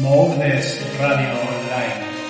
Modes Radio Online.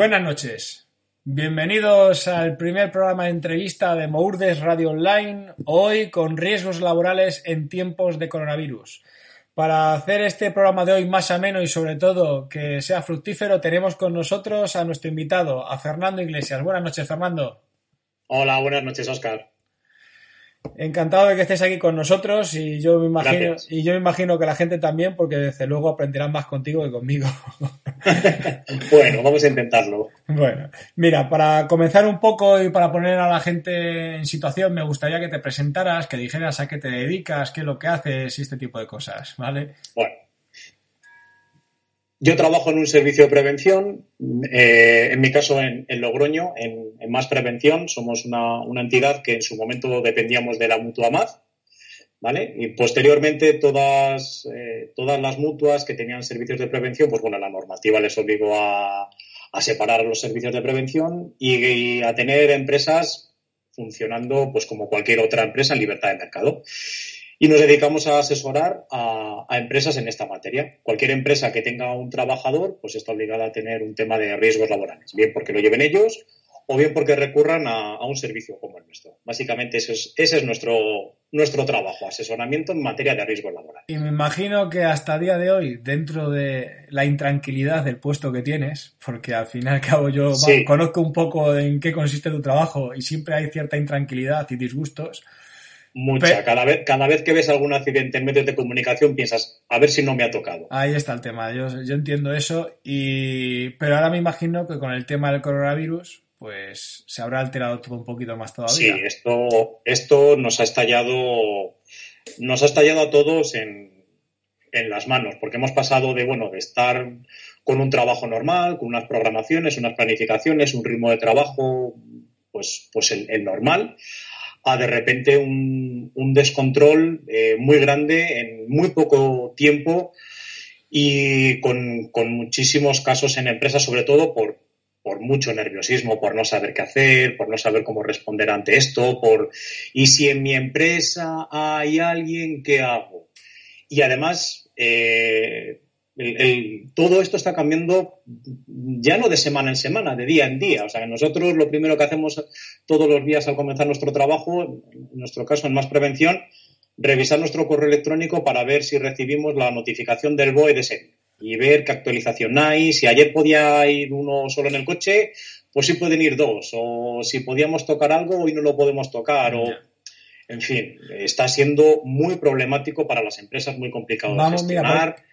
Buenas noches. Bienvenidos al primer programa de entrevista de Mourdes Radio Online, hoy con riesgos laborales en tiempos de coronavirus. Para hacer este programa de hoy más ameno y sobre todo que sea fructífero, tenemos con nosotros a nuestro invitado, a Fernando Iglesias. Buenas noches, Fernando. Hola, buenas noches, Oscar. Encantado de que estés aquí con nosotros y yo me imagino Gracias. y yo me imagino que la gente también, porque desde luego aprenderán más contigo que conmigo. Bueno, vamos a intentarlo. Bueno, mira, para comenzar un poco y para poner a la gente en situación, me gustaría que te presentaras, que dijeras a qué te dedicas, qué es lo que haces y este tipo de cosas, ¿vale? Bueno, yo trabajo en un servicio de prevención, eh, en mi caso en, Logroño, en, Más Prevención. Somos una, entidad que en su momento dependíamos de la mutua MAZ, ¿vale? Y posteriormente todas, eh, todas las mutuas que tenían servicios de prevención, pues bueno, la normativa les obligó a, a separar los servicios de prevención y, y a tener empresas funcionando pues como cualquier otra empresa en libertad de mercado. Y nos dedicamos a asesorar a, a, empresas en esta materia. Cualquier empresa que tenga un trabajador, pues está obligada a tener un tema de riesgos laborales, bien porque lo lleven ellos o bien porque recurran a, a un servicio como el nuestro. Básicamente ese es, ese es nuestro, nuestro trabajo, asesoramiento en materia de riesgos laborales. Y me imagino que hasta día de hoy, dentro de la intranquilidad del puesto que tienes, porque al fin y al cabo yo Sí. conozco un poco en qué consiste tu trabajo y siempre hay cierta intranquilidad y disgustos, Mucha. Cada vez, cada vez que ves algún accidente en medios de comunicación piensas, a ver si no me ha tocado. Ahí está el tema, yo, yo entiendo eso, y pero ahora me imagino que con el tema del coronavirus, pues se habrá alterado todo un poquito más Sí, todavía. esto, esto nos ha estallado, nos ha estallado a todos en, en las manos, porque hemos pasado de, bueno, de estar con un trabajo normal, con unas programaciones, unas planificaciones, un ritmo de trabajo, pues, pues el, el normal, a de repente un, un descontrol eh, muy grande en muy poco tiempo y con, con muchísimos casos en empresas, sobre todo por, por mucho nerviosismo, por no saber qué hacer, por no saber cómo responder ante esto, por y si en mi empresa hay alguien, ¿qué hago? Y además, eh, el- el- todo esto está cambiando ya no de semana en semana, de día en día. O sea, nosotros lo primero que hacemos todos los días al comenzar nuestro trabajo, en nuestro caso en Más Prevención, revisar nuestro correo electrónico para ver si recibimos la notificación del BOE de ese día y ver qué actualización hay. Si ayer podía ir uno solo en el coche, pues sí pueden ir dos. O si podíamos tocar algo, hoy no lo podemos tocar. O, en fin, está siendo muy problemático para las empresas, muy complicado Vamos, de mira, gestionar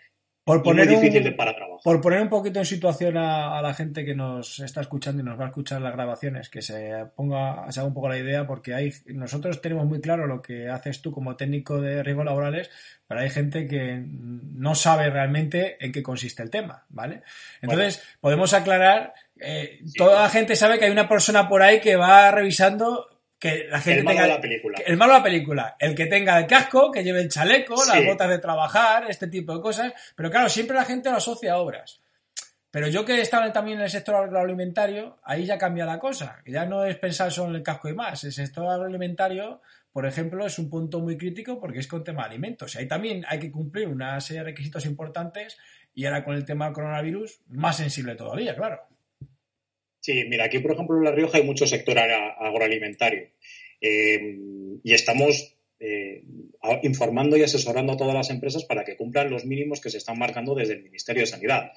Por poner, muy un, para trabajar. por poner un poquito en situación a, a la gente que nos está escuchando y nos va a escuchar las grabaciones, que se ponga, se haga un poco la idea, porque hay, nosotros tenemos muy claro lo que haces tú como técnico de riesgos laborales, pero hay gente que no sabe realmente en qué consiste el tema, ¿vale? Entonces, podemos aclarar, eh, Sí. toda la gente sabe que hay una persona por ahí que va revisando que la gente El malo tenga de la película. el malo de la película, el que tenga el casco, que lleve el chaleco, las Sí. botas de trabajar, este tipo de cosas. Pero claro, siempre la gente lo asocia a obras. Pero yo que estaba también en el sector agroalimentario, ahí ya cambia la cosa. Ya no es pensar solo en el casco y más. El sector agroalimentario, por ejemplo, es un punto muy crítico porque es con tema de alimentos. Ahí también hay que cumplir una serie de requisitos importantes y ahora con el tema del coronavirus, más sensible todavía, claro. Sí, mira, aquí por ejemplo en La Rioja hay mucho sector agroalimentario eh, y estamos eh, informando y asesorando a todas las empresas para que cumplan los mínimos que se están marcando desde el Ministerio de Sanidad.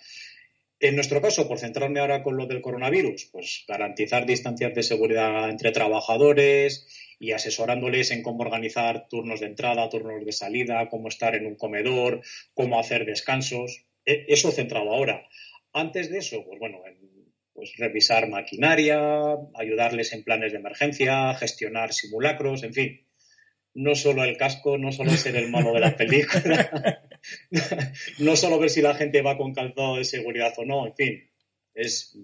En nuestro caso, por centrarme ahora con lo del coronavirus, pues garantizar distancias de seguridad entre trabajadores y asesorándoles en cómo organizar turnos de entrada, turnos de salida, cómo estar en un comedor, cómo hacer descansos. E, eso centrado ahora. Antes de eso, pues bueno, pues revisar maquinaria, ayudarles en planes de emergencia, gestionar simulacros, en fin. No solo el casco, no solo ser el malo de la película, no solo ver si la gente va con calzado de seguridad o no, en fin. Es,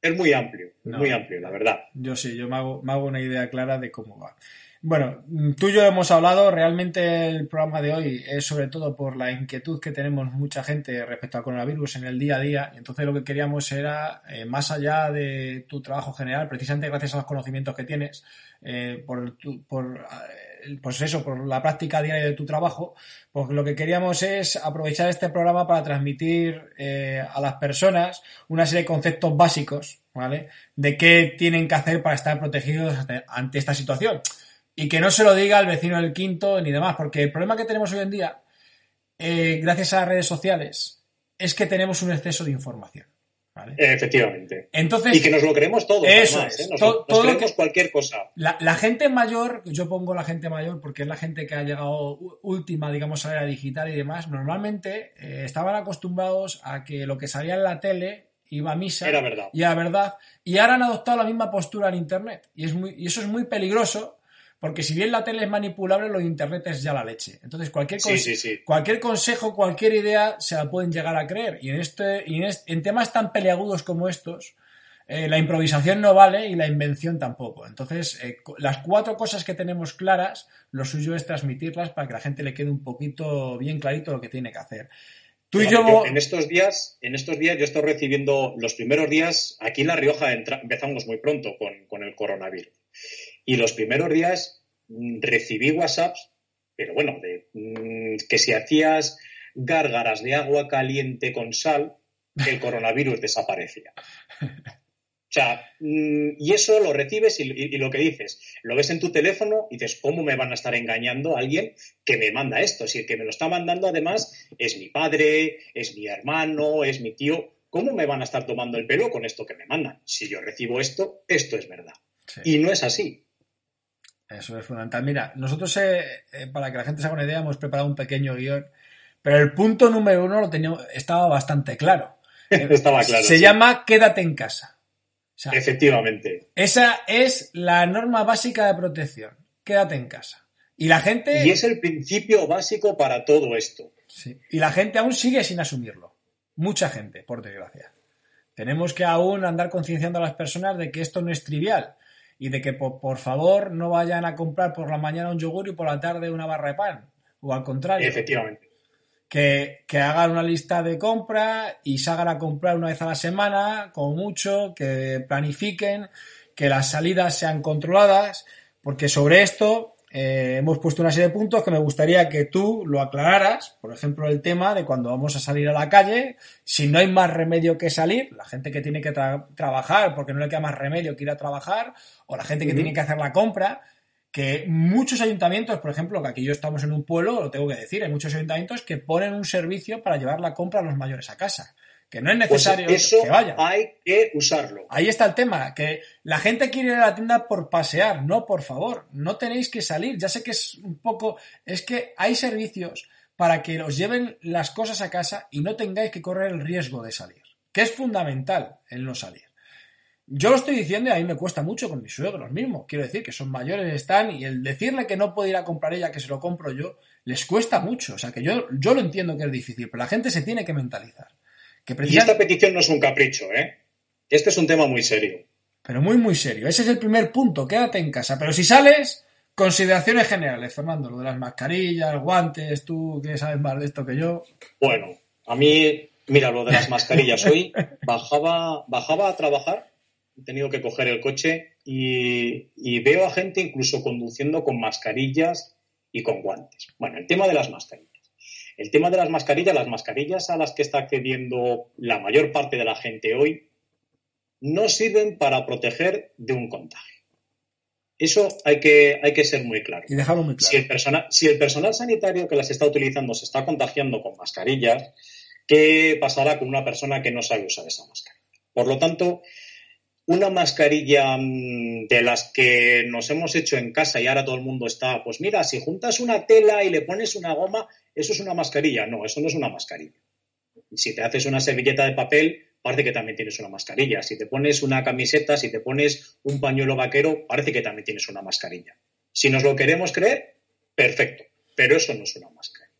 es muy amplio, muy amplio, la verdad. Yo sí, yo me hago, me hago una idea clara de cómo va. Bueno, tú y yo hemos hablado, realmente el programa de hoy es sobre todo por la inquietud que tenemos mucha gente respecto al coronavirus en el día a día. Entonces lo que queríamos era, eh, más allá de tu trabajo general, precisamente gracias a los conocimientos que tienes, eh, por, por eh, pues eso, por la práctica diaria de tu trabajo, pues lo que queríamos es aprovechar este programa para transmitir a las personas una serie de conceptos básicos, ¿vale? De qué tienen que hacer para estar protegidos ante esta situación y que no se lo diga al vecino del quinto ni demás, porque el problema que tenemos hoy en día, eh, gracias a las redes sociales, es que tenemos un exceso de información. Efectivamente. Entonces, y que nos lo creemos todo. Eso además. ¿eh? Nos, todo, nos creemos cualquier cosa. La, la, gente mayor, yo pongo la gente mayor porque es la gente que ha llegado última, digamos, a la era digital y demás, normalmente eh, estaban acostumbrados a que lo que salía en la tele iba a misa era verdad. y era verdad. Y ahora han adoptado la misma postura en Internet. Y, es muy, y eso es muy peligroso porque si bien la tele es manipulable, lo de Internet es ya la leche. Entonces, cualquier, sí, sí, sí. cualquier consejo, cualquier idea, se la pueden llegar a creer. Y en, este, y en, este, en temas tan peleagudos como estos, eh, la improvisación no vale y la invención tampoco. Entonces, eh, las cuatro cosas que tenemos claras, lo suyo es transmitirlas para que la gente le quede un poquito bien clarito lo que tiene que hacer. Tú y yo... yo... en estos días, en estos días yo estoy recibiendo los primeros días, aquí en La Rioja empezamos muy pronto con, con el coronavirus. Y los primeros días mm, recibí WhatsApps, pero bueno, de, mm, que si hacías gárgaras de agua caliente con sal, el coronavirus desaparecía. O sea, mm, y eso lo recibes y, y, lo que dices, lo ves en tu teléfono y dices, ¿cómo me van a estar engañando a alguien que me manda esto? Si el que me lo está mandando además es mi padre, es mi hermano, es mi tío, ¿cómo me van a estar tomando el pelo con esto que me mandan? Si yo recibo esto, esto es verdad. Sí. Y no es así. Eso es fundamental. Mira, nosotros, eh, eh, para que la gente se haga una idea, hemos preparado un pequeño guion, pero el punto número uno lo teníamos, estaba bastante claro. Estaba claro. Se sí. llama quédate en casa. O sea, Efectivamente. Esa es la norma básica de protección. Quédate en casa. Y la gente. Y es el principio básico para todo esto. Sí. Y la gente aún sigue sin asumirlo. Mucha gente, por desgracia. Tenemos que aún andar concienciando a las personas de que esto no es trivial y de que por, por, favor no vayan a comprar por la mañana un yogur y por la tarde una barra de pan. O al contrario. Efectivamente. Que, que, hagan una lista de compra y salgan a comprar una vez a la semana, como mucho, que planifiquen, que las salidas sean controladas, porque sobre esto eh, hemos puesto una serie de puntos que me gustaría que tú lo aclararas. Por ejemplo, el tema de cuando vamos a salir a la calle, si no hay más remedio que salir, la gente que tiene que tra trabajar porque no le queda más remedio que ir a trabajar, o la gente que uh -huh. tiene que hacer la compra, que muchos ayuntamientos, por ejemplo, que aquí yo estamos en un pueblo, lo tengo que decir, hay muchos ayuntamientos que ponen un servicio para llevar la compra a los mayores a casa. Que no es necesario pues eso que vayan. Hay que usarlo. Ahí está el tema, que la gente quiere ir a la tienda por pasear. No, por favor, no tenéis que salir. Ya sé que es un poco. Es que hay servicios para que os lleven las cosas a casa y no tengáis que correr el riesgo de salir. Que es fundamental el no salir. Yo lo estoy diciendo y a mí me cuesta mucho con mis suegros mismos. Quiero decir que son mayores, están, y el decirle que no puede ir a comprar ella, que se lo compro yo, les cuesta mucho. O sea que yo, yo lo entiendo que es difícil, pero la gente se tiene que mentalizar. Que precisamente... Y esta petición no es un capricho, ¿eh? Este es un tema muy serio. Pero muy, muy serio. Ese es el primer punto. Quédate en casa. Pero si sales, consideraciones generales, Fernando. Lo de las mascarillas, guantes, tú que sabes más de esto que yo. Bueno, a mí, mira, lo de las mascarillas. Hoy bajaba, bajaba a trabajar he tenido que coger el coche y, y, veo a gente incluso conduciendo con mascarillas y con guantes. Bueno, el tema de las mascarillas. El tema de las mascarillas, las mascarillas a las que está accediendo la mayor parte de la gente hoy, no sirven para proteger de un contagio. Eso hay que, hay que ser muy claro. Y dejarlo muy claro. Si el, personal, si el personal sanitario que las está utilizando se está contagiando con mascarillas, ¿Qué pasará con una persona que no sabe usar esa mascarilla? Por lo tanto, una mascarilla mm, de las que nos hemos hecho en casa y ahora todo el mundo está, pues mira, si juntas una tela y le pones una goma, eso es una mascarilla. No, eso no es una mascarilla. Si te haces una servilleta de papel, parece que también tienes una mascarilla. Si te pones una camiseta, si te pones un pañuelo vaquero, parece que también tienes una mascarilla. Si nos lo queremos creer, perfecto, pero eso no es una mascarilla.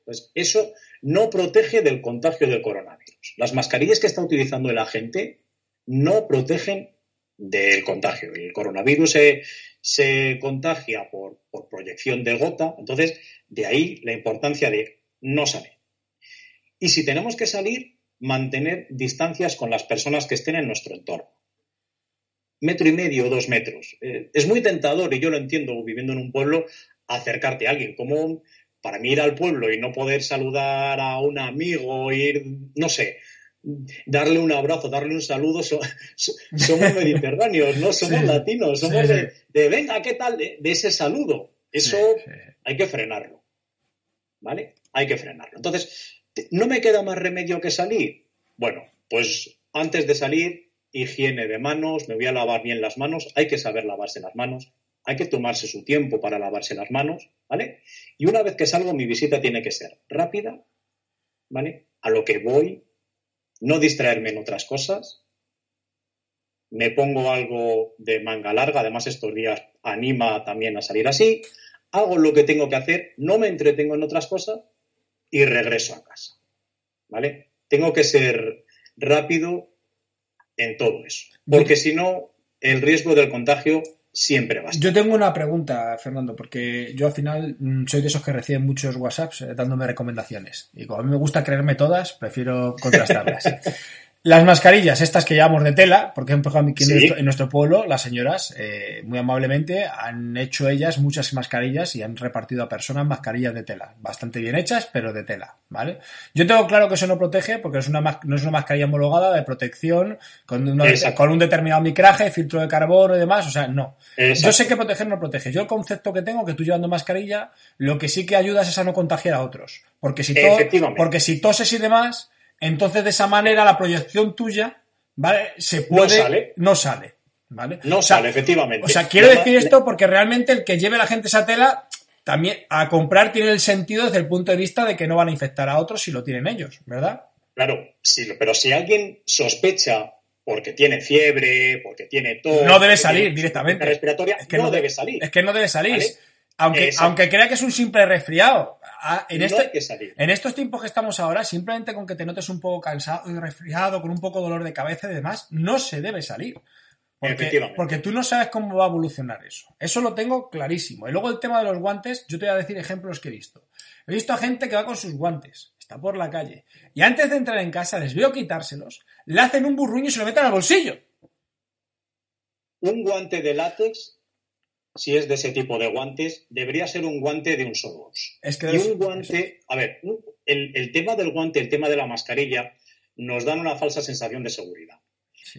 Entonces, eso no protege del contagio del coronavirus. Las mascarillas que está utilizando la gente no protegen del contagio. El coronavirus se, contagia por, por, proyección de gota, entonces de ahí la importancia de no salir. Y si tenemos que salir, mantener distancias con las personas que estén en nuestro entorno. Metro y medio dos metros. Eh, es muy tentador, y yo lo entiendo viviendo en un pueblo, acercarte a alguien. Como para mí ir al pueblo y no poder saludar a un amigo, ir, no sé, darle un abrazo, darle un saludo, somos mediterráneos, no somos latinos, somos de, venga, ¿qué tal? De, ese saludo. Eso hay que frenarlo. ¿Vale? Hay que frenarlo. Entonces, ¿no me queda más remedio que salir? Bueno, pues antes de salir, higiene de manos, me voy a lavar bien las manos, hay que saber lavarse las manos, hay que tomarse su tiempo para lavarse las manos, ¿vale? Y una vez que salgo, mi visita tiene que ser rápida, ¿vale? A lo que voy, no distraerme en otras cosas. Me pongo algo de manga larga, además estos días anima también a salir así. Hago lo que tengo que hacer, no me entretengo en otras cosas y regreso a casa. ¿Vale? Tengo que ser rápido en todo eso, porque si no, el riesgo del contagio siempre va a estar. Yo tengo una pregunta, Fernando, porque yo al final mm, soy de esos que reciben muchos WhatsApps eh, dándome recomendaciones. Y como a mí me gusta creerme todas, prefiero contrastarlas. Las mascarillas, estas que llevamos de tela, por ejemplo, aquí en, nuestro, pueblo, las señoras, eh, muy amablemente, han hecho ellas muchas mascarillas y han repartido a personas mascarillas de tela. Bastante bien hechas, pero de tela, ¿vale? Yo tengo claro que eso no protege porque es una, no es una mascarilla homologada de protección con, con un determinado micraje, filtro de carbono y demás, o sea, no. Yo sé que proteger no protege. Yo el concepto que tengo, que tú llevando mascarilla, lo que sí que ayudas es a no contagiar a otros. Porque si, porque si toses y demás entonces de esa manera la proyección tuya, ¿vale? Se puede. No sale. No sale. ¿Vale? No sale, efectivamente. O sea, quiero decir esto porque realmente el que lleve la gente esa tela también a comprar tiene el sentido desde el punto de vista de que no van a infectar a otros si lo tienen ellos, ¿verdad? Claro, sí, pero si alguien sospecha porque tiene fiebre, porque tiene todo. No debe salir directamente. Respiratoria, es que no, debe salir. Es que no debe salir. Aunque, aunque crea que es un simple resfriado. En, este, en estos tiempos que estamos ahora, simplemente con que te notes un poco cansado y resfriado, con un poco de dolor de cabeza y demás, no se debe salir. Porque, porque, tú no sabes cómo va a evolucionar eso. Eso lo tengo clarísimo. Y luego el tema de los guantes, yo te voy a decir ejemplos que he visto. He visto a gente que va con sus guantes, está por la calle, y antes de entrar en casa les veo quitárselos, le hacen un burruño y se lo meten al bolsillo. Un guante de látex si es de ese tipo de guantes, debería ser un guante de un solo Es que y un guante, a ver, el, tema del guante, el tema de la mascarilla, nos dan una falsa sensación de seguridad.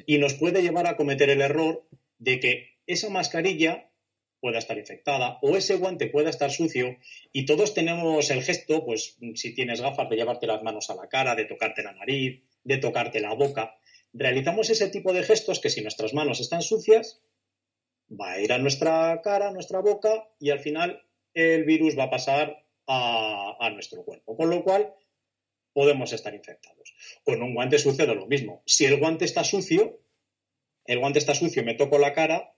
Y nos puede llevar a cometer el error de que esa mascarilla pueda estar infectada o ese guante pueda estar sucio y todos tenemos el gesto, pues si tienes gafas, de llevarte las manos a la cara, de tocarte la nariz, de tocarte la boca. Realizamos ese tipo de gestos que si nuestras manos están sucias, va a ir a nuestra cara, a nuestra boca y al final el virus va a pasar a, nuestro cuerpo. Con lo cual podemos estar infectados. Con un guante sucede lo mismo. Si el guante está sucio, el guante está sucio, me toco la cara,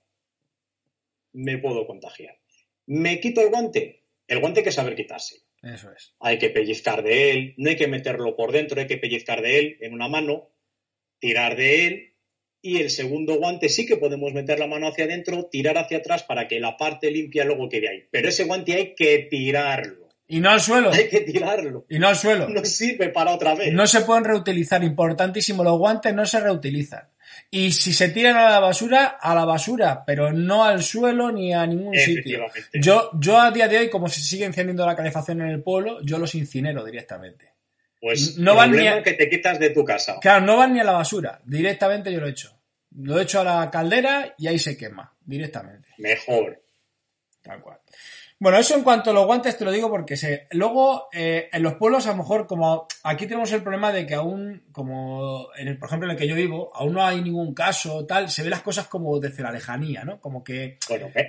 me puedo contagiar. ¿Me quito el guante? El guante hay que saber quitarse. Eso es. Hay que pellizcar de él, no hay que meterlo por dentro, hay que pellizcar de él en una mano, tirar de él y el segundo guante sí que podemos meter la mano hacia adentro, tirar hacia atrás para que la parte limpia luego quede ahí. Pero ese guante hay que tirarlo. Y no al suelo. Hay que tirarlo. Y no al suelo. No sirve para otra vez. No se pueden reutilizar. Importantísimo, los guantes no se reutilizan. Y si se tiran a la basura, a la basura, pero no al suelo ni a ningún sitio. Yo, yo a día de hoy, como se sigue encendiendo la calefacción en el pueblo, yo los incinero directamente. Pues no van ni a... que te quitas de tu casa. Claro, no van ni a la basura. Directamente yo lo he hecho. Lo he hecho a la caldera y ahí se quema directamente. Mejor. Tal cual. Bueno, eso en cuanto a los guantes te lo digo porque sé. Luego, eh, en los pueblos, a lo mejor, como aquí tenemos el problema de que aún, como en el, por ejemplo, en el que yo vivo, aún no hay ningún caso, tal, se ven las cosas como desde la lejanía, ¿no? Como que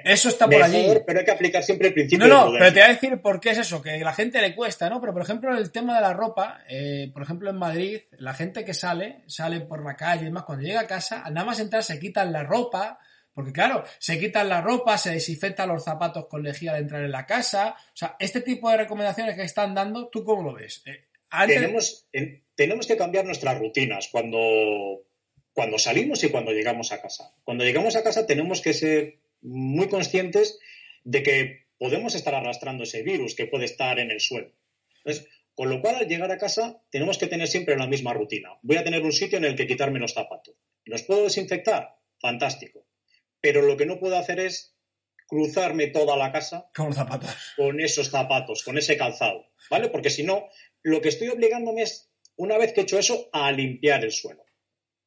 eso está por allí. pero hay que aplicar siempre el principio No, de no, pero prudencia. te voy a decir por qué es eso, que a la gente le cuesta, ¿no? Pero por ejemplo, el tema de la ropa, eh, por ejemplo, en Madrid, la gente que sale, sale por la calle y demás, cuando llega a casa, nada más entrar se quitan la ropa, porque claro, se quitan la ropa, se desinfectan los zapatos con lejía al entrar en la casa. O sea, este tipo de recomendaciones que están dando, ¿tú cómo lo ves? Eh, tenemos, en- tenemos que cambiar nuestras rutinas cuando, cuando salimos y cuando llegamos a casa. Cuando llegamos a casa tenemos que ser muy conscientes de que podemos estar arrastrando ese virus que puede estar en el suelo. Entonces, con lo cual, al llegar a casa, tenemos que tener siempre la misma rutina. Voy a tener un sitio en el que quitarme los zapatos. ¿Los puedo desinfectar? Fantástico. Pero lo que no puedo hacer es cruzarme toda la casa Con zapatos. con esos zapatos, con ese calzado, ¿vale? Porque si no, lo que estoy obligándome es, una vez que he hecho eso, a limpiar el suelo,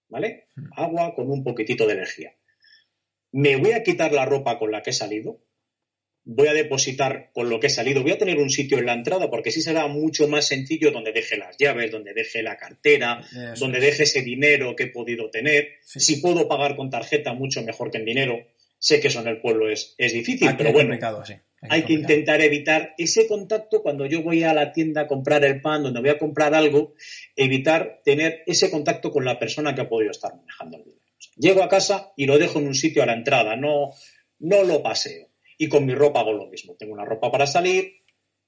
¿vale? Agua con un poquitito de energía. Me voy a quitar la ropa con la que he salido, voy a depositar con lo que he salido, voy a tener un sitio en la entrada porque sí será mucho más sencillo donde deje las llaves, donde deje la cartera, Eso donde deje ese dinero que he podido tener. Sí. Si puedo pagar con tarjeta, mucho mejor que en dinero. Sé que eso en el pueblo es, es difícil, Aquí pero es bueno, sí. Hay que intentar evitar ese contacto cuando yo voy a la tienda a comprar el pan, donde voy a comprar algo, evitar tener ese contacto con la persona que ha podido estar manejando el dinero. O sea, llego a casa y lo dejo en un sitio a la entrada, no, no lo paseo. Y con mi ropa hago lo mismo. Tengo una ropa para salir,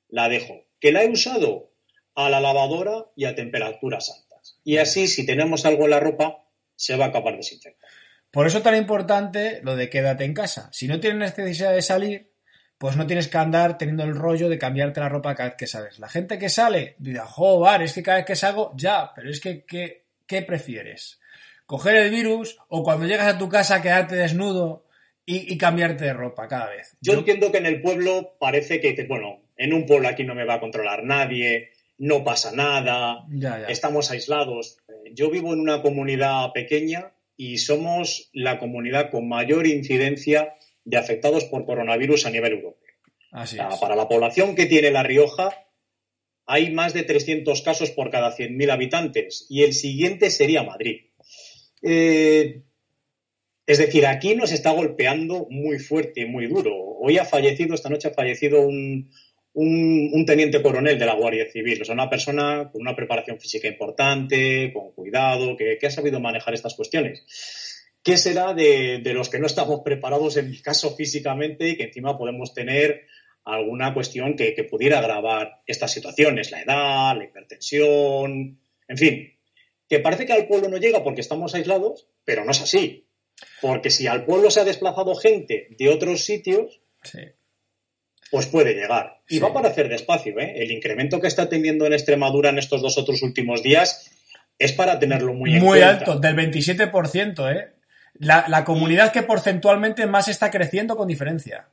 la dejo. ¿Que la he usado? A la lavadora y a temperaturas altas. Y así, si tenemos algo en la ropa, se va a acabar desinfectando. Por eso tan importante lo de quédate en casa. Si no tienes necesidad de salir, pues no tienes que andar teniendo el rollo de cambiarte la ropa cada vez que sales. La gente que sale dirá, joder, es que cada vez que salgo, ya, pero es que, ¿qué, qué prefieres? ¿Coger el virus o cuando llegas a tu casa quedarte desnudo y, y cambiarte de ropa cada vez? Yo entiendo que en el pueblo parece que, dices, bueno, en un pueblo aquí no me va a controlar nadie, no pasa nada, Ya, ya. estamos aislados. Eh, Yo vivo en una comunidad pequeña y somos la comunidad con mayor incidencia de afectados por coronavirus a nivel europeo. Así O sea, es. para la población que tiene La Rioja, hay más de 300 casos por cada 100.000 habitantes y el siguiente sería Madrid. Eh, es decir, aquí nos está golpeando muy fuerte muy duro. Hoy ha fallecido, esta noche ha fallecido un, un- teniente coronel de la Guardia Civil, o sea, una persona con una preparación física importante, con cuidado, que, ha sabido manejar estas cuestiones. ¿Qué será de, los que no estamos preparados, en mi caso, físicamente, y que encima podemos tener alguna cuestión que pudiera agravar estas situaciones? La edad, la hipertensión, en fin. Que parece que al pueblo no llega porque estamos aislados, pero no es así. Porque si al pueblo se ha desplazado gente de otros sitios, Sí. pues puede llegar. Y Sí. va para hacer despacio. ¿eh? El incremento que está teniendo en Extremadura en estos dos otros últimos días es para tenerlo muy, en Muy cuenta. alto, del 27%, ¿eh? La, la comunidad que porcentualmente más está creciendo con diferencia.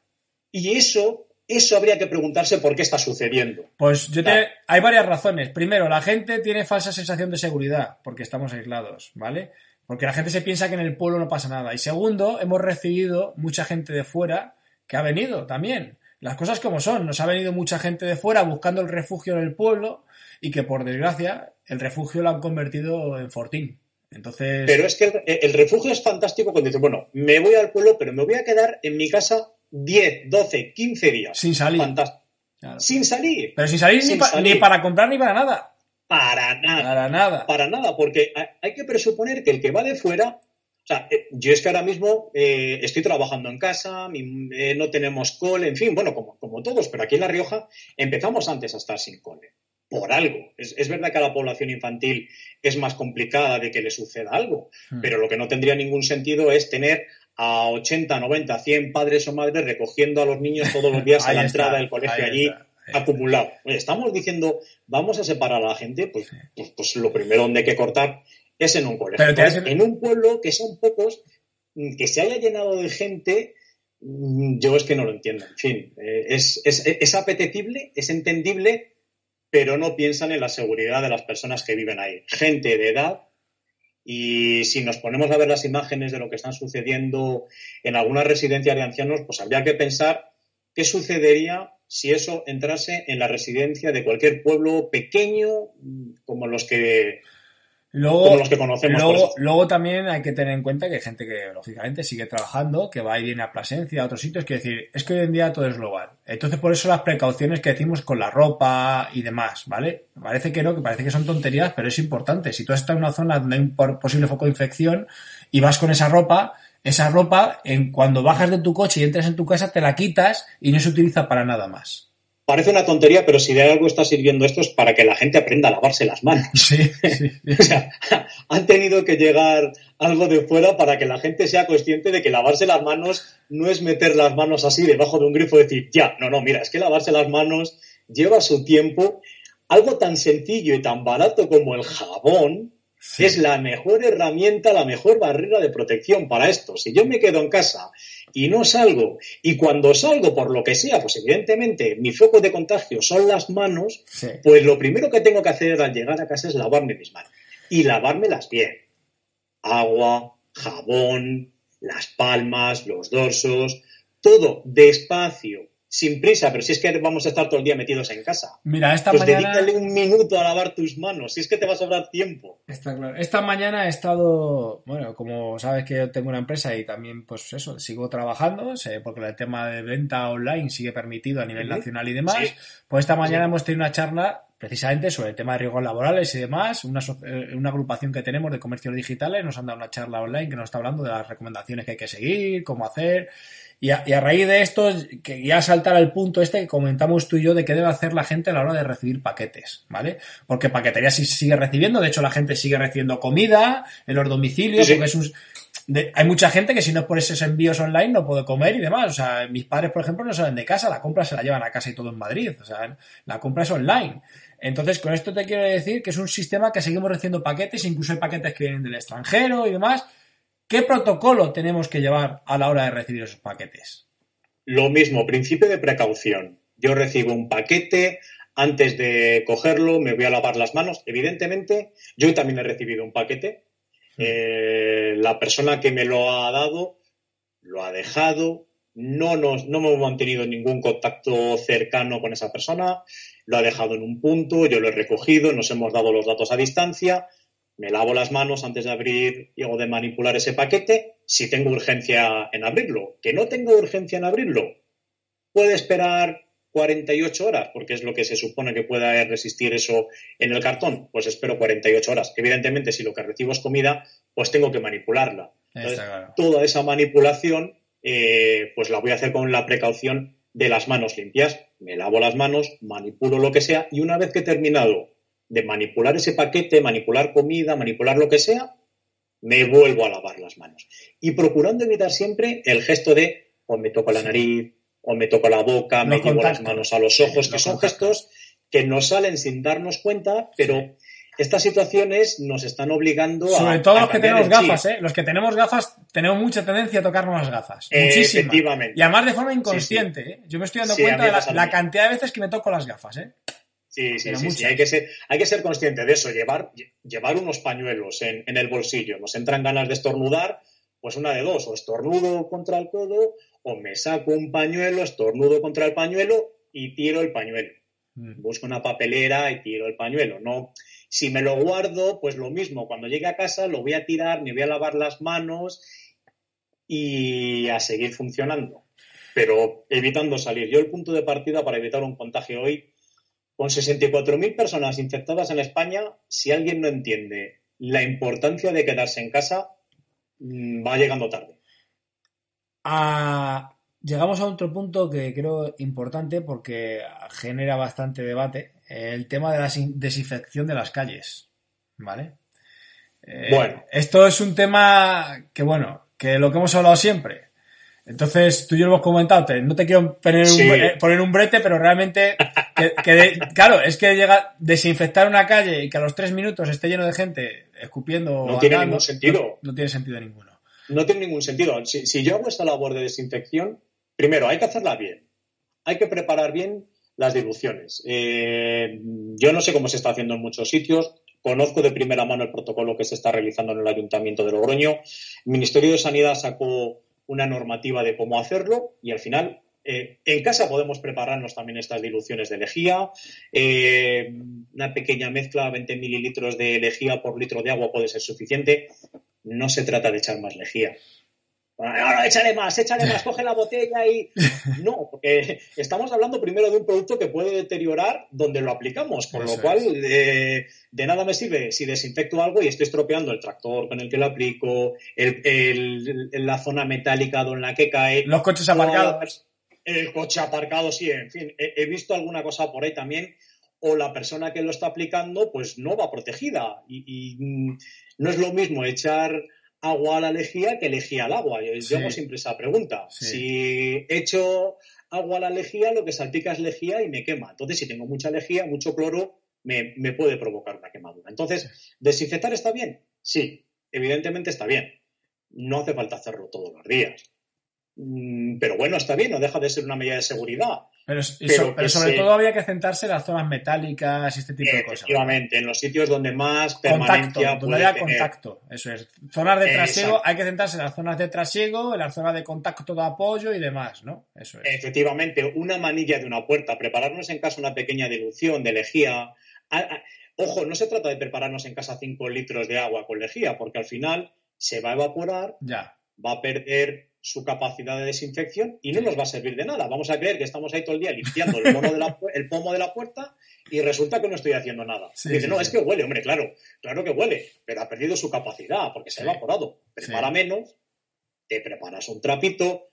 Y eso, eso habría que preguntarse por qué está sucediendo. Pues yo te... Hay varias razones. Primero, la gente tiene falsa sensación de seguridad porque estamos aislados, ¿vale? Porque la gente se piensa que en el pueblo no pasa nada. Y segundo, hemos recibido mucha gente de fuera que ha venido también. Las cosas como son. Nos ha venido mucha gente de fuera buscando el refugio en el pueblo y que por desgracia el refugio lo han convertido en fortín. Entonces... Pero es que el, el refugio es fantástico cuando dices, bueno, me voy al pueblo, pero me voy a quedar en mi casa 10, 12, 15 días. Sin salir. Fantástico. Claro. Sin salir. Pero sin salir, Sin ni, pa- ni para comprar ni para nada. Para nada. Para nada. Para nada, porque ha- hay que presuponer que el que va de fuera, o sea, eh, yo es que ahora mismo eh, estoy trabajando en casa, mi- eh, no tenemos cole, en fin, bueno, como, como todos, pero aquí en La Rioja empezamos antes a estar sin cole, por algo. Es, es verdad que a la población infantil es más complicada de que le suceda algo, Hmm. pero lo que no tendría ningún sentido es tener a 80, 90, 100 padres o madres recogiendo a los niños todos los días a la está, entrada del colegio allí está. Acumulado. Oye, estamos diciendo, vamos a separar a la gente, pues, pues, pues lo primero donde hay que cortar es en un colegio. Pero hacen- En un pueblo que son pocos, que se haya llenado de gente, mm, yo es que no lo entiendo. En fin, eh, es, es, es apetecible, es entendible, pero no piensan en la seguridad de las personas que viven ahí. Gente de edad. Y si nos ponemos a ver las imágenes de lo que están sucediendo en algunas residencias de ancianos, pues habría que pensar ¿qué sucedería si eso entrase en la residencia de cualquier pueblo pequeño como los que Luego, como los que conocemos. luego, luego también hay que tener en cuenta que hay gente que, lógicamente, sigue trabajando, que va y viene a Plasencia, a otros sitios. Quiero decir, es que hoy en día todo es global. Entonces, por eso las precauciones que decimos con la ropa y demás, ¿vale? Parece que no, que parece que son tonterías, pero es importante. Si tú estás en una zona donde hay un posible foco de infección y vas con esa ropa, esa ropa, en, cuando bajas de tu coche y entras en tu casa, te la quitas y no se utiliza para nada más. Parece una tontería, pero si de algo está sirviendo esto es para que la gente aprenda a lavarse las manos. Sí, sí. O sea, han tenido que llegar algo de fuera para que la gente sea consciente de que lavarse las manos no es meter las manos así debajo de un grifo y decir, ya, no, no, mira, es que lavarse las manos lleva su tiempo. Algo tan sencillo y tan barato como el jabón Sí. es la mejor herramienta, la mejor barrera de protección para esto. Si yo me quedo en casa y no salgo, y cuando salgo por lo que sea, pues evidentemente mi foco de contagio son las manos, Sí. pues lo primero que tengo que hacer al llegar a casa es lavarme mis manos. Y lavármelas bien. Agua, jabón, las palmas, los dorsos, todo despacio, sin prisa, pero si es que vamos a estar todo el día metidos en casa. Mira, esta Pues mañana... dedícale un minuto a lavar tus manos, si es que te va a sobrar tiempo. Está claro. Esta mañana he estado, bueno, como sabes que yo tengo una empresa y también, pues eso, sigo trabajando, sé, porque el tema de venta online sigue permitido a nivel nacional y demás. Sí. Pues esta mañana Sí. hemos tenido una charla precisamente sobre el tema de riesgos laborales y demás, una, eh, una agrupación que tenemos de comercios digitales, nos han dado una charla online que nos está hablando de las recomendaciones que hay que seguir, cómo hacer. Y a, y a raíz de esto, que ya saltar al punto este que comentamos tú y yo de qué debe hacer la gente a la hora de recibir paquetes, ¿vale? Porque paquetería sí sigue recibiendo, de hecho la gente sigue recibiendo comida en los domicilios, Sí, sí. porque es un... de- hay mucha gente que si no es por esos envíos online no puede comer y demás. O sea, mis padres, por ejemplo, no salen de casa, la compra se la llevan a casa y todo en Madrid. O sea, la compra es online. Entonces, con esto te quiero decir que es un sistema que seguimos recibiendo paquetes, incluso hay paquetes que vienen del extranjero y demás. ¿Qué protocolo tenemos que llevar a la hora de recibir esos paquetes? Lo mismo, principio de precaución. Yo recibo un paquete, antes de cogerlo me voy a lavar las manos. Evidentemente, yo también he recibido un paquete. Eh, la persona que me lo ha dado lo ha dejado. No, nos, no hemos mantenido ningún contacto cercano con esa persona. Lo ha dejado en un punto, yo lo he recogido, nos hemos dado los datos a distancia. Me lavo las manos antes de abrir o de manipular ese paquete si tengo urgencia en abrirlo. Que no tengo urgencia en abrirlo, puede esperar 48 horas, porque es lo que se supone que pueda resistir eso en el cartón. Pues espero 48 horas. Evidentemente, si lo que recibo es comida, pues tengo que manipularla. Entonces, claro. toda esa manipulación, eh, pues la voy a hacer con la precaución de las manos limpias. Me lavo las manos, manipulo lo que sea, y una vez que he terminado de manipular ese paquete, manipular comida, manipular lo que sea, me vuelvo a lavar las manos. Y procurando evitar siempre el gesto de o me toco la nariz, o me toco la boca, me Los llevo las manos a los ojos, que son gestos que nos salen sin darnos cuenta, pero estas situaciones nos están obligando a. Sobre todo a los que tenemos gafas, ¿eh? Los que tenemos gafas tenemos mucha tendencia a tocarnos las gafas. Eh, Muchísima. efectivamente. Y además de forma inconsciente, ¿eh? Yo me estoy dando Sí, cuenta de la, la cantidad de veces que me toco las gafas, ¿eh? Sí, sí, sí, sí. Hay, que ser, hay que ser consciente de eso, llevar, llevar unos pañuelos en, en el bolsillo. Nos entran ganas de estornudar, pues una de dos, o estornudo contra el codo, o me saco un pañuelo, estornudo contra el pañuelo y tiro el pañuelo. Mm. Busco una papelera y tiro el pañuelo. No, si me lo guardo, pues lo mismo. Cuando llegue a casa lo voy a tirar, me voy a lavar las manos y a seguir funcionando. Pero evitando salir. Yo el punto de partida para evitar un contagio hoy, con 64.000 personas infectadas en España, si alguien no entiende la importancia de quedarse en casa, mm, va llegando tarde. a- llegamos a otro punto que creo importante porque genera bastante debate, el tema de la sin- desinfección de las calles, ¿vale? Eh, Bueno. Esto es un tema que, bueno, que lo que hemos hablado siempre. Entonces, tú y yo lo hemos comentado, te- no te quiero poner, Sí. un, eh, poner un brete, pero realmente, que, que de- claro, es que llega desinfectar una calle y que a los tres minutos esté lleno de gente escupiendo. No tiene ningún sentido. No, no tiene sentido ninguno. No tiene ningún sentido. Si, si yo hago esta labor de desinfección, primero hay que hacerla bien. Hay que preparar bien las diluciones. Eh, yo no sé cómo se está haciendo en muchos sitios. Conozco de primera mano el protocolo que se está realizando en el Ayuntamiento de Logroño. El Ministerio de Sanidad sacó una normativa de cómo hacerlo y al final Eh, en casa podemos prepararnos también estas diluciones de lejía. Eh, una pequeña mezcla, 20 mililitros de lejía por litro de agua puede ser suficiente. No se trata de echar más lejía. Ahora échale más, échale más, coge la botella y. No, porque estamos hablando primero de un producto que puede deteriorar donde lo aplicamos, con lo cual eh, de nada me sirve si desinfecto algo y estoy estropeando el tractor con el que lo aplico, el- el- la zona metálica en la que cae. Los coches aparcados. El coche aparcado, sí, en fin. He, he visto alguna cosa por ahí también. O la persona que lo está aplicando, pues no va protegida. Y, y, mm, no es lo mismo echar agua a la lejía que lejía al agua. Yo, Sí. hago siempre esa pregunta. Sí. Si echo agua a la lejía, lo que salpica es lejía y me quema. Entonces, si tengo mucha lejía, mucho cloro, me, me puede provocar una quemadura. Entonces, ¿desinfectar está bien? Sí, evidentemente está bien. No hace falta hacerlo todos los días. Mm, Pero bueno, está bien, no deja de ser una medida de seguridad. Pero, Pero sobre se- todo había que centrarse en las zonas metálicas y este tipo de cosas. Efectivamente, en los sitios donde más Contacto, donde haya tener. contacto, eso es. Zonas de trasiego, Exacto. hay que centrarse en las zonas de trasiego, en las zonas de contacto de apoyo y demás, ¿no? Eso es. Efectivamente, una manilla de una puerta, prepararnos en casa una pequeña dilución de lejía. Ojo, no se trata de prepararnos en casa 5 litros de agua con lejía, porque al final se va a evaporar, Ya. va a perder su capacidad de desinfección y no nos va a servir de nada. Vamos a creer que estamos ahí todo el día limpiando el, de la pu- el pomo de la puerta y resulta que no estoy haciendo nada. Sí, dice, sí, no, sí. es que huele, hombre, claro, claro que huele, pero ha perdido su capacidad porque se ha evaporado. Prepara menos, te preparas un trapito,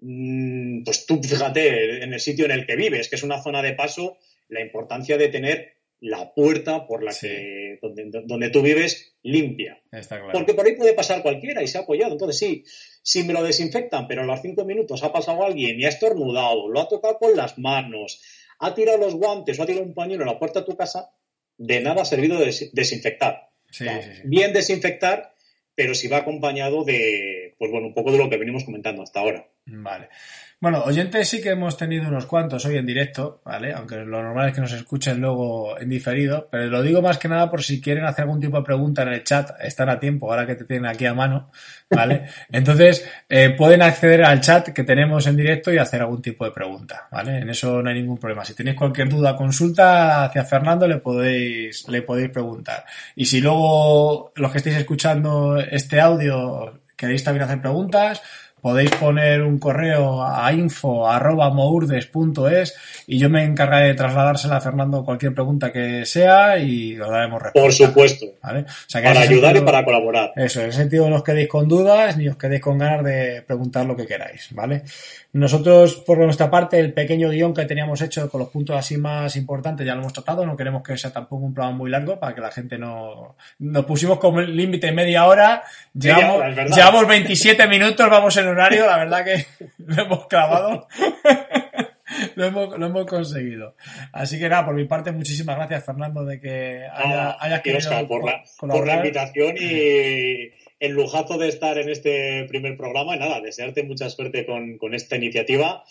mm, pues tú fíjate en el sitio en el que vives, que es una zona de paso, la importancia de tener la puerta por la Sí. que donde, donde tú vives limpia. Está claro. Porque por ahí puede pasar cualquiera y se ha apoyado. Entonces, sí, si me lo desinfectan, pero a los cinco minutos ha pasado alguien y ha estornudado, lo ha tocado con las manos, ha tirado los guantes o ha tirado un pañuelo a la puerta de tu casa, de nada ha servido de des- desinfectar. Sí, O sea, sí, sí. Bien desinfectar, pero si va acompañado de, pues bueno, un poco de lo que venimos comentando hasta ahora. Vale. Bueno, oyentes sí que hemos tenido unos cuantos hoy en directo, ¿vale? Aunque lo normal es que nos escuchen luego en diferido, pero lo digo más que nada por si quieren hacer algún tipo de pregunta en el chat, están a tiempo, ahora que te tienen aquí a mano, ¿vale? Entonces, eh, pueden acceder al chat que tenemos en directo y hacer algún tipo de pregunta, ¿vale? En eso no hay ningún problema. Si tenéis cualquier duda, consulta hacia Fernando, le podéis, le podéis preguntar. Y si luego los que estéis escuchando este audio queréis también hacer preguntas, podéis poner un correo a info.mourdes.es y yo me encargaré de trasladársela a Fernando cualquier pregunta que sea y os daremos respuesta. Por supuesto. ¿vale? O sea Para ayudar y sentido- para colaborar. eso, en ese sentido no os quedéis con dudas ni os quedéis con ganas de preguntar lo que queráis, ¿vale? Nosotros, por nuestra parte, el pequeño guion que teníamos hecho con los puntos así más importantes ya lo hemos tratado, no queremos que sea tampoco un programa muy largo para que la gente no... Nos pusimos como límite media hora, Media llevamos, hora, es verdad. llevamos 27 minutos, vamos en horario, la verdad que lo hemos clavado. Lo hemos, lo hemos conseguido. Así que nada, por mi parte, muchísimas gracias, Fernando, de que haya, Ah, hayas y querido Óscar, por la, por la invitación y el lujazo de estar en este primer programa. Y nada, desearte mucha suerte con, con esta iniciativa,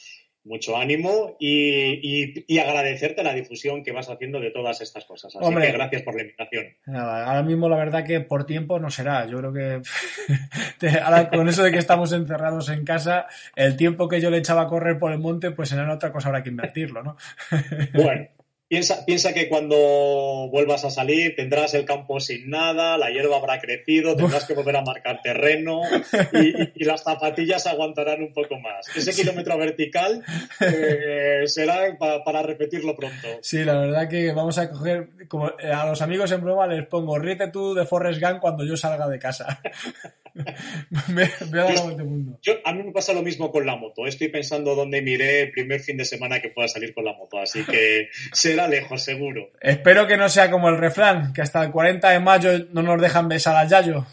mucho ánimo y, y- y agradecerte la difusión que vas haciendo de todas estas cosas. Así Hombre. que gracias por la invitación. Nada, ahora mismo la verdad que por tiempo no será. Yo creo que te- ahora con eso de que estamos encerrados en casa, el tiempo que yo le echaba a correr por el monte, pues en otra cosa habrá que invertirlo, ¿no? Bueno, piensa, piensa que cuando vuelvas a salir tendrás el campo sin nada, la hierba habrá crecido, tendrás que volver a marcar terreno y, y- y las zapatillas aguantarán un poco más. Ese kilómetro vertical eh, será pa- para repetirlo pronto. Sí, la verdad que vamos a coger, como eh, a los amigos en broma les pongo, ríete tú de Forrest Gump cuando yo salga de casa. me, me ha dado este mundo. Yo, a mí me pasa lo mismo con la moto. Estoy pensando dónde miré el primer fin de semana que pueda salir con la moto, así que será lejos, seguro. Espero que no sea como el refrán, que hasta el 40 de mayo no nos dejan besar al Yayo.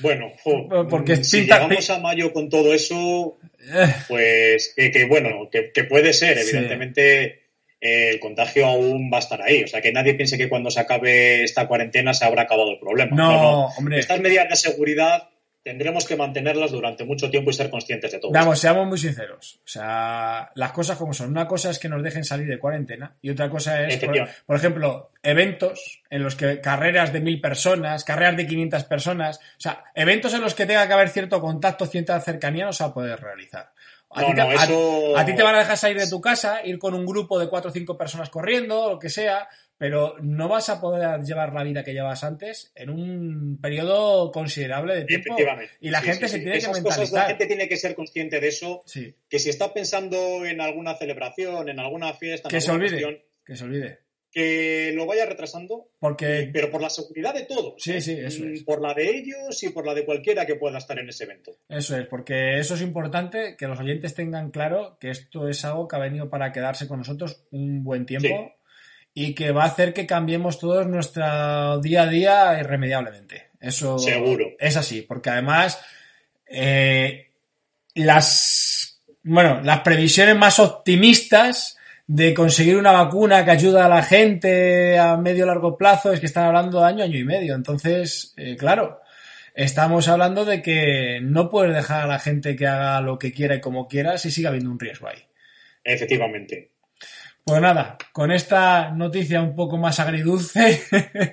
Bueno, jo, Porque mm, si pinta- llegamos a mayo con todo eso, Eh, pues que, que, bueno, que, que puede ser, evidentemente el contagio aún va a estar ahí. O sea, que nadie piense que cuando se acabe esta cuarentena se habrá acabado el problema. no, hombre. Estas medidas de seguridad tendremos que mantenerlas durante mucho tiempo y ser conscientes de todo. Vamos, seamos muy sinceros. O sea, las cosas como son. Una cosa es que nos dejen salir de cuarentena y otra cosa es, por, por ejemplo, eventos en los que carreras de mil personas, carreras de 500 personas, o sea, eventos en los que tenga que haber cierto contacto, cierta cercanía, no se va a poder realizar. A, No, ti te, no, eso- a ti te van a dejar salir de tu casa, ir con un grupo de cuatro o cinco personas corriendo, lo que sea, pero no vas a poder llevar la vida que llevas antes en un periodo considerable de tiempo. Y la Sí, gente sí, se sí. tiene Esas que cosas, mentalizar. la gente tiene que ser consciente de eso, Sí, que si está pensando en alguna celebración, en alguna fiesta, en que se olvide. cuestión, Que se olvide. Que lo vaya retrasando, Porque pero por la seguridad de todos. Sí, sí, eso es. Por la de ellos y por la de cualquiera que pueda estar en ese evento. Eso es, porque eso es importante que los oyentes tengan claro que esto es algo que ha venido para quedarse con nosotros un buen tiempo y que va a hacer que cambiemos todos nuestro día a día irremediablemente. Eso Seguro. es así, porque además eh, las bueno, las previsiones más optimistas de conseguir una vacuna que ayuda a la gente a medio largo plazo es que están hablando de año, año y medio. Entonces, eh, claro, estamos hablando de que no puedes dejar a la gente que haga lo que quiera y como quiera si sigue habiendo un riesgo ahí. Efectivamente. Pues nada, con esta noticia un poco más agridulce,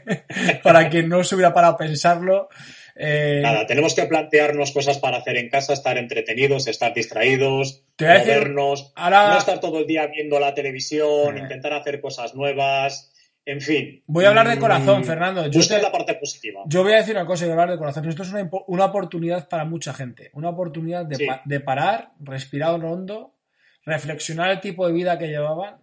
para quien no se hubiera parado a pensarlo, eh, Nada, tenemos que plantearnos cosas para hacer en casa, estar entretenidos, estar distraídos, movernos, ahora- no estar todo el día viendo la televisión, Eh. intentar hacer cosas nuevas, en fin. Voy a hablar de Mm, corazón, Fernando. Yo busca te- la parte positiva. Yo voy a decir una cosa y voy a hablar de corazón. Esto es una, una oportunidad para mucha gente. Una oportunidad de, Sí. pa- de parar, respirar hondo, reflexionar el tipo de vida que llevaban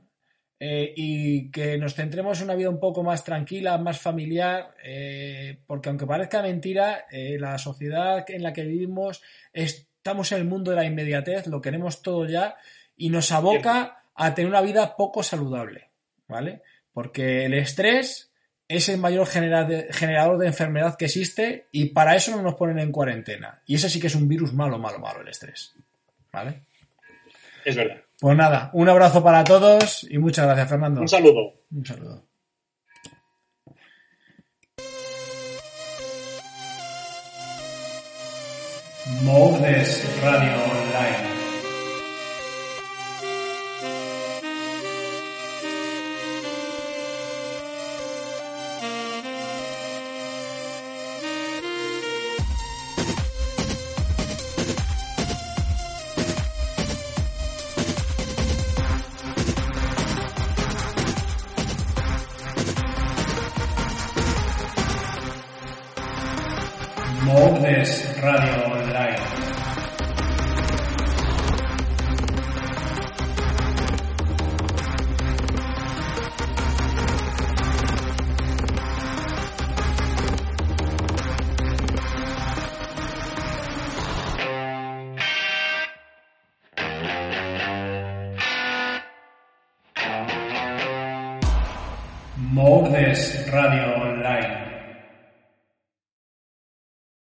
eh, y que nos centremos en una vida un poco más tranquila, más familiar, eh, porque aunque parezca mentira, eh, la sociedad en la que vivimos estamos en el mundo de la inmediatez, lo queremos todo ya y nos aboca a tener una vida poco saludable, ¿vale? Porque el estrés es el mayor generador de enfermedad que existe y para eso no nos ponen en cuarentena. Y ese sí que es un virus malo, malo, malo, el estrés. ¿Vale? Es verdad. Pues nada, un abrazo para todos y muchas gracias, Fernando. Un saludo. Un saludo. Moldes Radio Online.